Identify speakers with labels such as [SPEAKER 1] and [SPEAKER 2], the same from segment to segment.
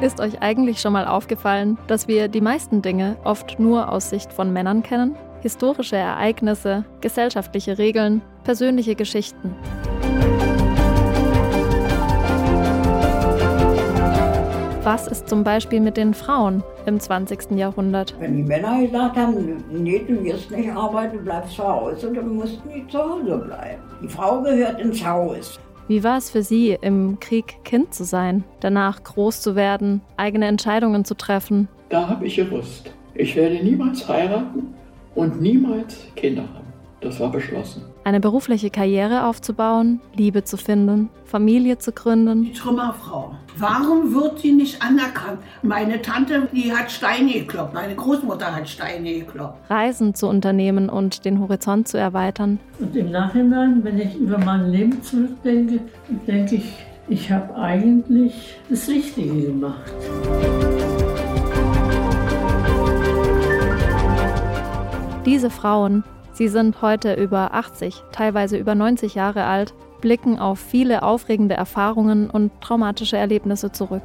[SPEAKER 1] Ist euch eigentlich schon mal aufgefallen, dass wir die meisten Dinge oft nur aus Sicht von Männern kennen? Historische Ereignisse, gesellschaftliche Regeln, persönliche Geschichten. Was ist zum Beispiel mit den Frauen im 20. Jahrhundert?
[SPEAKER 2] Wenn die Männer gesagt haben, nee, du wirst nicht arbeiten, bleibst zu Hause, dann mussten die zu Hause bleiben. Die Frau gehört ins Haus.
[SPEAKER 1] Wie war es für Sie, im Krieg Kind zu sein, danach groß zu werden, eigene Entscheidungen zu treffen?
[SPEAKER 3] Da habe ich gewusst, ich werde niemals heiraten und niemals Kinder haben. Das war beschlossen.
[SPEAKER 1] Eine berufliche Karriere aufzubauen, Liebe zu finden, Familie zu gründen.
[SPEAKER 4] Die Trümmerfrau. Warum wird sie nicht anerkannt? Meine Tante, die hat Steine gekloppt. Meine Großmutter hat Steine gekloppt.
[SPEAKER 1] Reisen zu unternehmen und den Horizont zu erweitern.
[SPEAKER 5] Und im Nachhinein, wenn ich über mein Leben zurückdenke, denke ich, ich habe eigentlich das Richtige gemacht.
[SPEAKER 1] Diese Frauen Sie sind heute über 80, teilweise über 90 Jahre alt, blicken auf viele aufregende Erfahrungen und traumatische Erlebnisse zurück.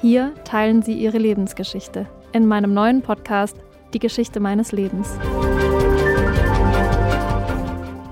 [SPEAKER 1] Hier teilen sie ihre Lebensgeschichte in meinem neuen Podcast Die Geschichte meines Lebens.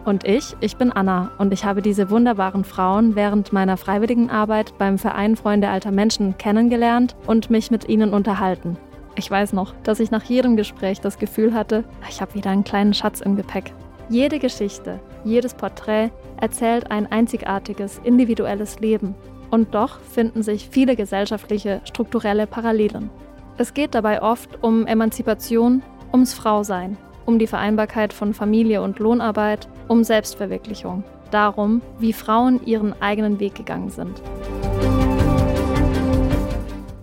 [SPEAKER 1] Und ich, ich bin Anna und ich habe diese wunderbaren Frauen während meiner freiwilligen Arbeit beim Verein Freunde alter Menschen kennengelernt und mich mit ihnen unterhalten. Ich weiß noch, dass ich nach jedem Gespräch das Gefühl hatte, ich habe wieder einen kleinen Schatz im Gepäck. Jede Geschichte, jedes Porträt erzählt ein einzigartiges, individuelles Leben. Und doch finden sich viele gesellschaftliche, strukturelle Parallelen. Es geht dabei oft um Emanzipation, ums Frausein, um die Vereinbarkeit von Familie und Lohnarbeit, um Selbstverwirklichung, darum, wie Frauen ihren eigenen Weg gegangen sind.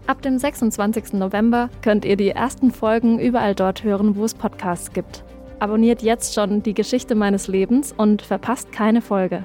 [SPEAKER 1] Ab dem 26. November könnt ihr die ersten Folgen überall dort hören, wo es Podcasts gibt. Abonniert jetzt schon die Geschichte meines Lebens und verpasst keine Folge.